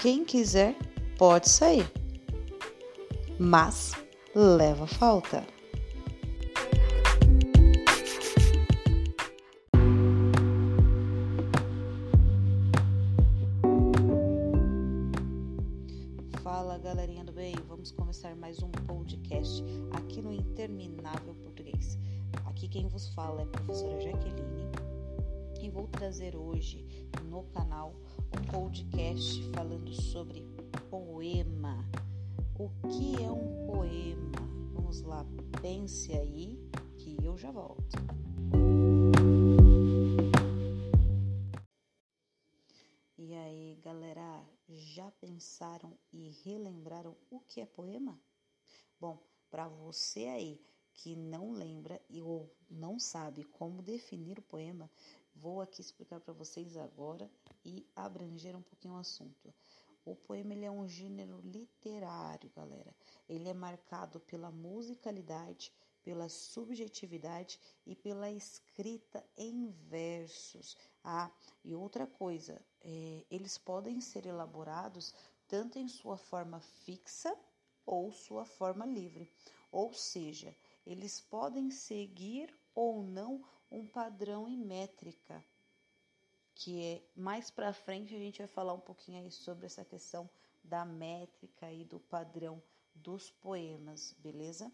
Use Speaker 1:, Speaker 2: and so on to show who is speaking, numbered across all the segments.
Speaker 1: Quem quiser pode sair, mas leva falta. Fala galerinha do bem, vamos começar mais um podcast aqui no Interminável Português. Aqui quem vos fala é a professora Jaqueline e vou trazer hoje no canal um podcast falando sobre poema. O que é um poema? Vamos lá, pense aí que eu já volto. E aí, galera, já pensaram e relembraram o que é poema? Bom, para você aí que não lembra ou não sabe como definir o poema, vou aqui explicar para vocês agora e abranger um pouquinho o assunto. O poema ele é um gênero literário, galera. Ele é marcado pela musicalidade, pela subjetividade e pela escrita em versos. Ah, e outra coisa, é, eles podem ser elaborados tanto em sua forma fixa ou sua forma livre. Ou seja, eles podem seguir ou não um padrão e métrica que é mais para frente a gente vai falar um pouquinho aí sobre essa questão da métrica e do padrão dos poemas, beleza?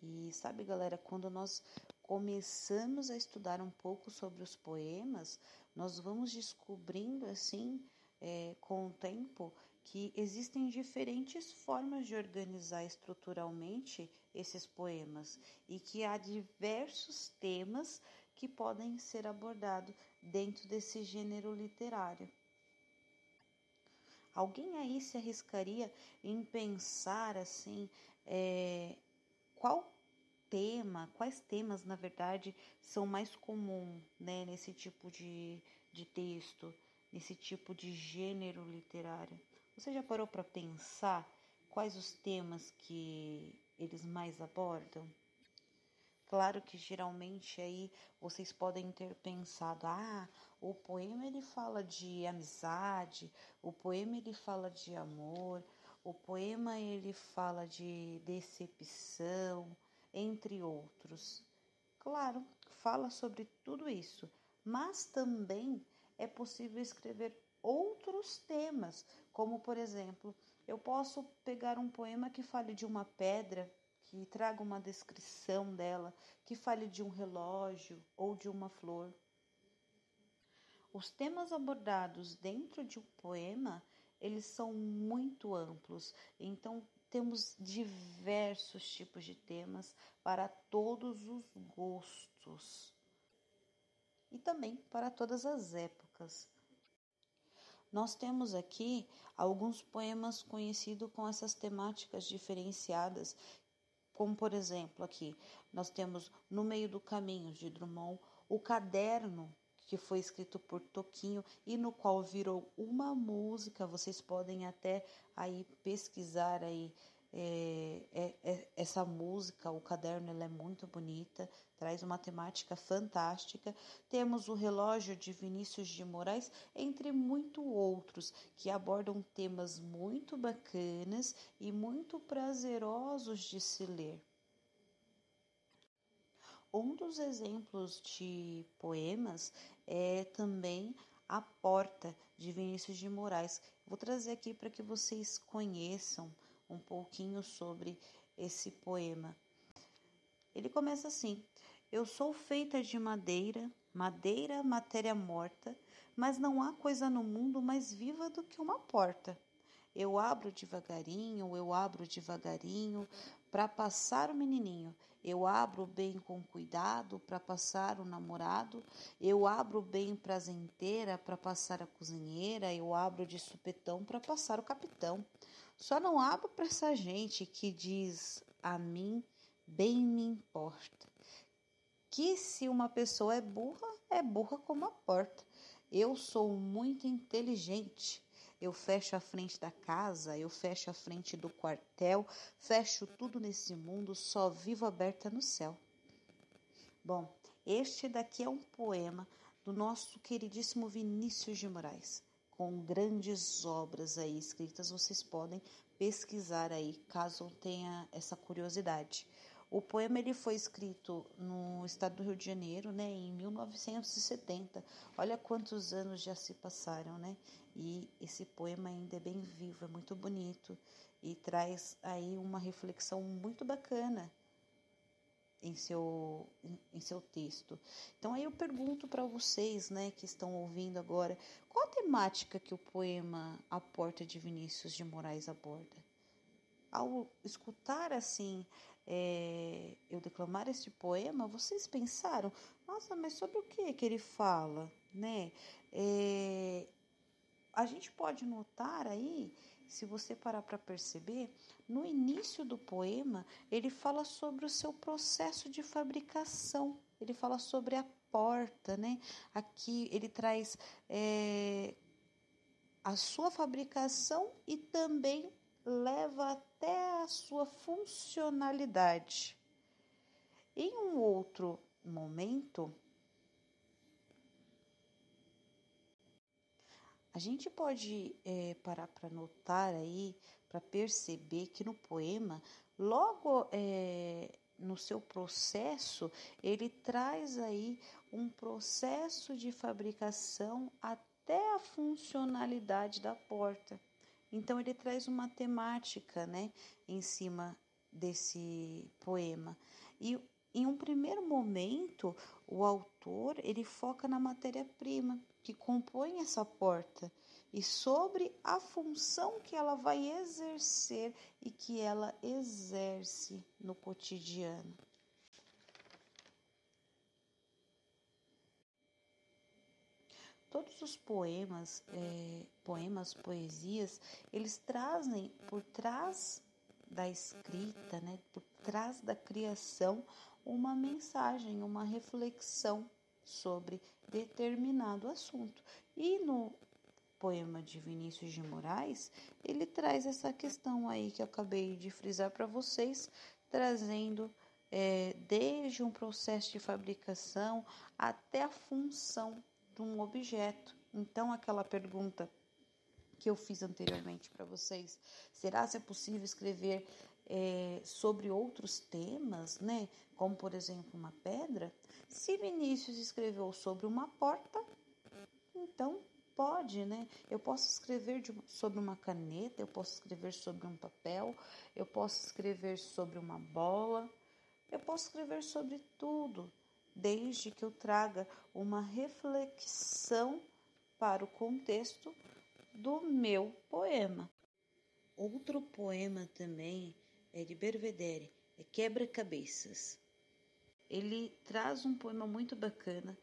Speaker 1: E sabe, galera, quando nós começamos a estudar um pouco sobre os poemas, nós vamos descobrindo assim, é, com o tempo, que existem diferentes formas de organizar estruturalmente esses poemas e que há diversos temas que podem ser abordados dentro desse gênero literário. Alguém aí se arriscaria em pensar assim, é, qual tema, quais temas, na verdade, são mais comuns né, nesse tipo de, de texto, nesse tipo de gênero literário? Você já parou para pensar quais os temas que eles mais abordam? Claro que geralmente aí vocês podem ter pensado, ah, o poema ele fala de amizade, o poema ele fala de amor, o poema ele fala de decepção, entre outros. Claro, fala sobre tudo isso, mas também é possível escrever outros temas, como por exemplo, eu posso pegar um poema que fale de uma pedra que traga uma descrição dela, que fale de um relógio ou de uma flor. Os temas abordados dentro de um poema, eles são muito amplos, então temos diversos tipos de temas para todos os gostos e também para todas as épocas. Nós temos aqui alguns poemas conhecidos com essas temáticas diferenciadas como por exemplo, aqui nós temos No Meio do Caminho de Drummond, o caderno que foi escrito por Toquinho e no qual virou uma música. Vocês podem até aí pesquisar aí é, é, é, essa música, o caderno, ela é muito bonita, traz uma temática fantástica. Temos o relógio de Vinícius de Moraes, entre muito outros, que abordam temas muito bacanas e muito prazerosos de se ler. Um dos exemplos de poemas é também A Porta, de Vinícius de Moraes. Vou trazer aqui para que vocês conheçam um pouquinho sobre esse poema. Ele começa assim: Eu sou feita de madeira, madeira, matéria morta, mas não há coisa no mundo mais viva do que uma porta. Eu abro devagarinho, eu abro devagarinho para passar o menininho. Eu abro bem com cuidado para passar o namorado. Eu abro bem prazenteira para passar a cozinheira. Eu abro de supetão para passar o capitão. Só não abro para essa gente que diz a mim bem me importa. Que se uma pessoa é burra, é burra como a porta. Eu sou muito inteligente. Eu fecho a frente da casa, eu fecho a frente do quartel, fecho tudo nesse mundo, só vivo aberta no céu. Bom, este daqui é um poema do nosso queridíssimo Vinícius de Moraes com grandes obras aí escritas, vocês podem pesquisar aí, caso tenha essa curiosidade. O poema ele foi escrito no estado do Rio de Janeiro, né, em 1970. Olha quantos anos já se passaram, né? E esse poema ainda é bem vivo, é muito bonito e traz aí uma reflexão muito bacana em seu, em, seu texto. Então aí eu pergunto para vocês, né, que estão ouvindo agora, qual a temática que o poema A Porta de Vinícius de Moraes aborda? Ao escutar assim é, eu declamar este poema, vocês pensaram, nossa, mas sobre o que que ele fala, né? É, a gente pode notar aí se você parar para perceber, no início do poema, ele fala sobre o seu processo de fabricação, ele fala sobre a porta, né? Aqui ele traz é, a sua fabricação e também leva até a sua funcionalidade. Em um outro momento, A gente pode é, parar para notar aí, para perceber que no poema, logo é, no seu processo, ele traz aí um processo de fabricação até a funcionalidade da porta. Então ele traz uma temática, né, em cima desse poema. E em um primeiro momento, o autor ele foca na matéria-prima, que compõe essa porta e sobre a função que ela vai exercer e que ela exerce no cotidiano. Todos os poemas, é, poemas, poesias, eles trazem por trás da escrita, né, por trás da criação, uma mensagem, uma reflexão sobre determinado assunto. E no poema de Vinícius de Moraes, ele traz essa questão aí que eu acabei de frisar para vocês, trazendo é, desde um processo de fabricação até a função de um objeto. Então, aquela pergunta que eu fiz anteriormente para vocês, será se é possível escrever é, sobre outros temas, né? Como por exemplo uma pedra. Se Vinícius escreveu sobre uma porta, então pode, né? Eu posso escrever de, sobre uma caneta, eu posso escrever sobre um papel, eu posso escrever sobre uma bola, eu posso escrever sobre tudo, desde que eu traga uma reflexão para o contexto do meu poema. Outro poema também é de Bervedere, é Quebra-Cabeças. Ele traz um poema muito bacana.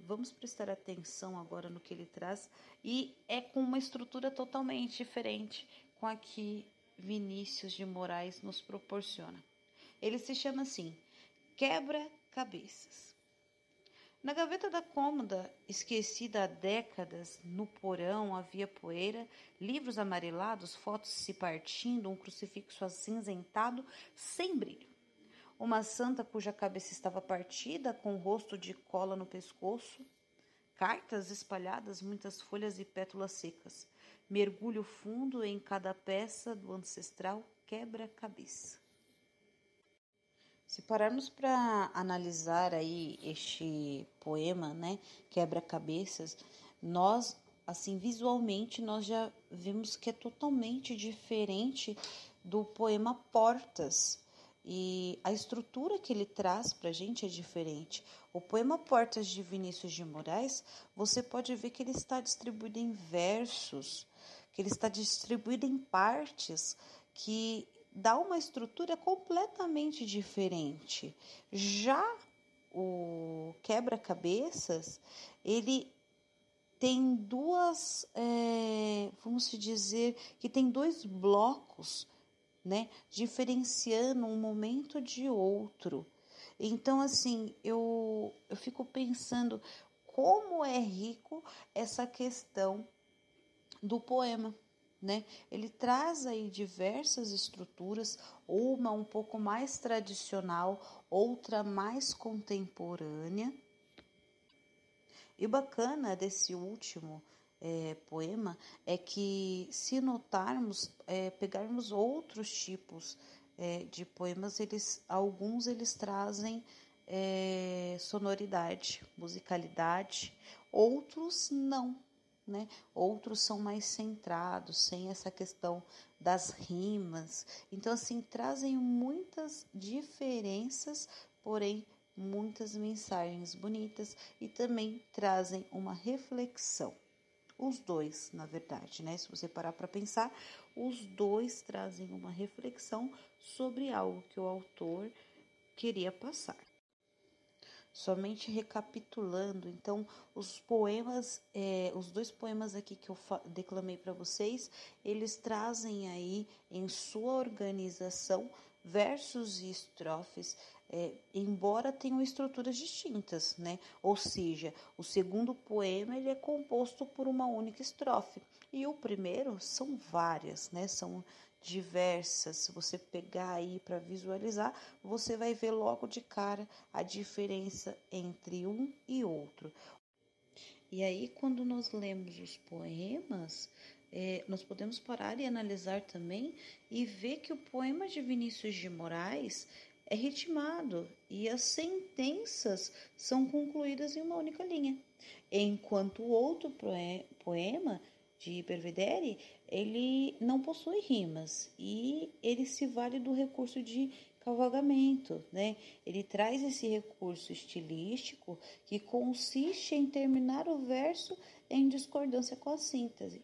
Speaker 1: Vamos prestar atenção agora no que ele traz e é com uma estrutura totalmente diferente com a que Vinícius de Moraes nos proporciona. Ele se chama assim: Quebra-Cabeças. Na gaveta da cômoda, esquecida há décadas, no porão havia poeira, livros amarelados, fotos se partindo, um crucifixo acinzentado, sem brilho. Uma santa cuja cabeça estava partida, com rosto de cola no pescoço, cartas espalhadas, muitas folhas e pétalas secas. Mergulho fundo em cada peça do ancestral quebra-cabeça. Se pararmos para analisar aí este poema, né, Quebra-cabeças, nós assim visualmente nós já vimos que é totalmente diferente do poema Portas. E a estrutura que ele traz para a gente é diferente. O poema Portas de Vinícius de Moraes, você pode ver que ele está distribuído em versos, que ele está distribuído em partes que dá uma estrutura completamente diferente. Já o quebra-cabeças, ele tem duas, é, vamos dizer, que tem dois blocos, né, diferenciando um momento de outro. Então, assim, eu, eu fico pensando como é rico essa questão do poema né? Ele traz aí diversas estruturas, uma um pouco mais tradicional, outra mais contemporânea. E o bacana desse último é, poema é que, se notarmos, é, pegarmos outros tipos é, de poemas, eles, alguns eles trazem é, sonoridade, musicalidade, outros não, né? Outros são mais centrados, sem essa questão das rimas. Então, assim, trazem muitas diferenças, porém muitas mensagens bonitas e também trazem uma reflexão. Os dois, na verdade, né? Se você parar para pensar, os dois trazem uma reflexão sobre algo que o autor queria passar. Somente recapitulando, então, os poemas, é, os dois poemas aqui que eu declamei para vocês, eles trazem aí em sua organização versos e estrofes é, embora tenham estruturas distintas, né? Ou seja, o segundo poema ele é composto por uma única estrofe e o primeiro são várias, né? São diversas. Se você pegar aí para visualizar, você vai ver logo de cara a diferença entre um e outro. E aí, quando nós lemos os poemas, é, nós podemos parar e analisar também e ver que o poema de Vinícius de Moraes é ritmado e as sentenças são concluídas em uma única linha, enquanto o outro poema de Belvedere ele não possui rimas e ele se vale do recurso de cavalgamento, né? Ele traz esse recurso estilístico que consiste em terminar o verso em discordância com a síntese.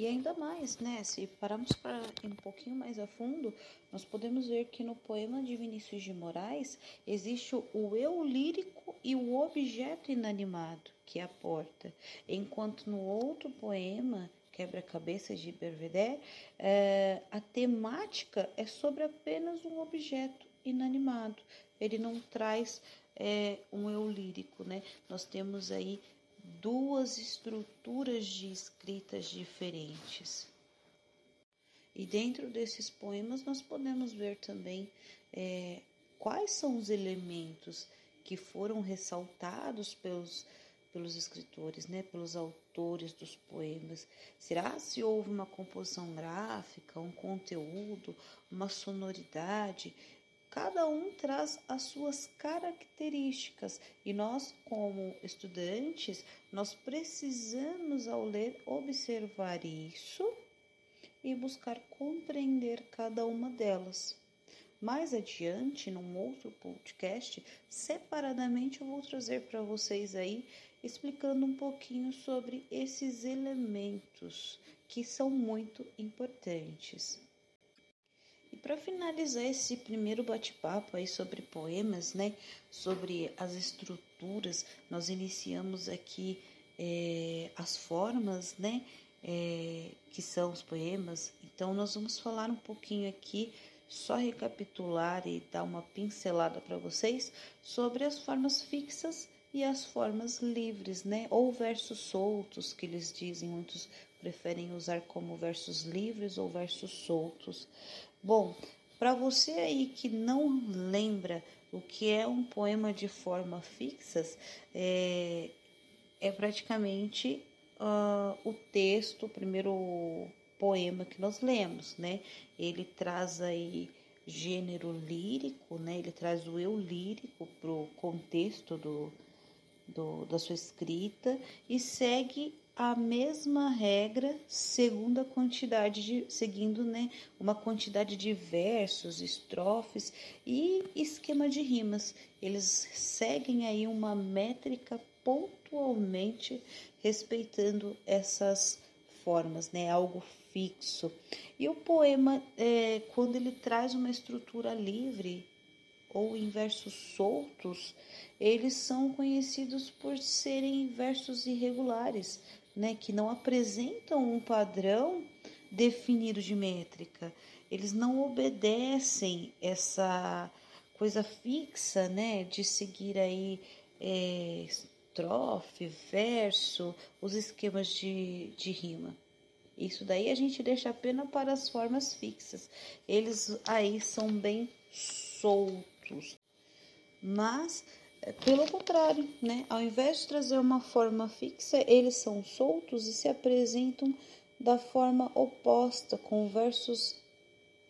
Speaker 1: E ainda mais, né? Se pararmos para um pouquinho mais a fundo, nós podemos ver que no poema de Vinícius de Moraes existe o eu lírico e o objeto inanimado, que é a porta, enquanto no outro poema Quebra-cabeças de Belvedere, é, a temática é sobre apenas um objeto inanimado. Ele não traz é, um eu lírico, né? Nós temos aí duas estruturas de escritas diferentes. E dentro desses poemas nós podemos ver também é, quais são os elementos que foram ressaltados pelos, pelos escritores, né, pelos autores dos poemas. Será se houve uma composição gráfica, um conteúdo, uma sonoridade? Cada um traz as suas características e nós, como estudantes, nós precisamos ao ler observar isso e buscar compreender cada uma delas. Mais adiante, num outro podcast, separadamente eu vou trazer para vocês aí explicando um pouquinho sobre esses elementos que são muito importantes. E para finalizar esse primeiro bate-papo aí sobre poemas, né, sobre as estruturas, nós iniciamos aqui é, as formas, né, é, que são os poemas. Então nós vamos falar um pouquinho aqui, só recapitular e dar uma pincelada para vocês sobre as formas fixas e as formas livres, né, ou versos soltos que eles dizem, muitos preferem usar como versos livres ou versos soltos. Bom, para você aí que não lembra o que é um poema de forma fixas, é, é praticamente uh, o texto, o primeiro poema que nós lemos, né? Ele traz aí gênero lírico, né? Ele traz o eu lírico pro contexto do, do, da sua escrita e segue a mesma regra segundo a quantidade de, seguindo né, uma quantidade de versos, estrofes e esquema de rimas. Eles seguem aí uma métrica pontualmente respeitando essas formas, né? Algo fixo. E o poema, é, quando ele traz uma estrutura livre ou em versos soltos, eles são conhecidos por serem versos irregulares, né, que não apresentam um padrão definido de métrica. Eles não obedecem essa coisa fixa, né, de seguir aí é, estrofe, verso, os esquemas de, de rima. Isso daí a gente deixa apenas para as formas fixas. Eles aí são bem soltos. Mas pelo contrário, né? Ao invés de trazer uma forma fixa, eles são soltos e se apresentam da forma oposta, com versos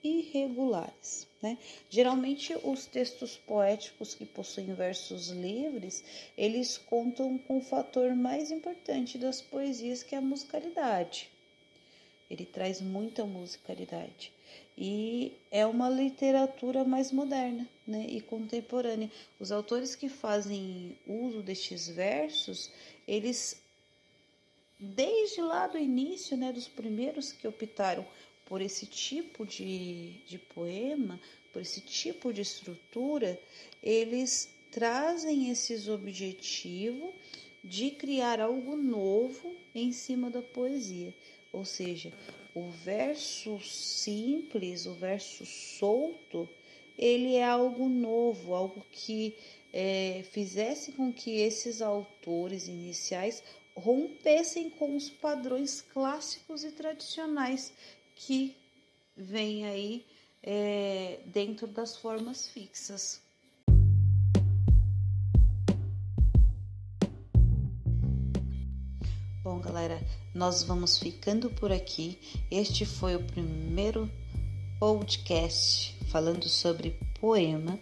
Speaker 1: irregulares. Né? Geralmente, os textos poéticos que possuem versos livres, eles contam com o fator mais importante das poesias, que é a musicalidade. Ele traz muita musicalidade e é uma literatura mais moderna né, e contemporânea. Os autores que fazem uso destes versos, eles, desde lá do início, né, dos primeiros que optaram por esse tipo de, de poema, por esse tipo de estrutura, eles trazem esses objetivos de criar algo novo em cima da poesia. Ou seja, o verso simples, o verso solto, ele é algo novo, algo que é, fizesse com que esses autores iniciais rompessem com os padrões clássicos e tradicionais que vem aí é, dentro das formas fixas. Galera, nós vamos ficando por aqui. Este foi o primeiro podcast falando sobre poema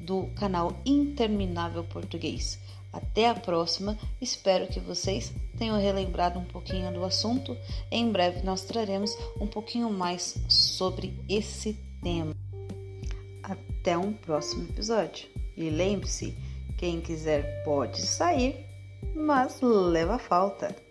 Speaker 1: do canal Interminável Português. Até a próxima. Espero que vocês tenham relembrado um pouquinho do assunto. Em breve nós traremos um pouquinho mais sobre esse tema. Até um próximo episódio. E lembre-se, quem quiser pode sair, mas leva falta.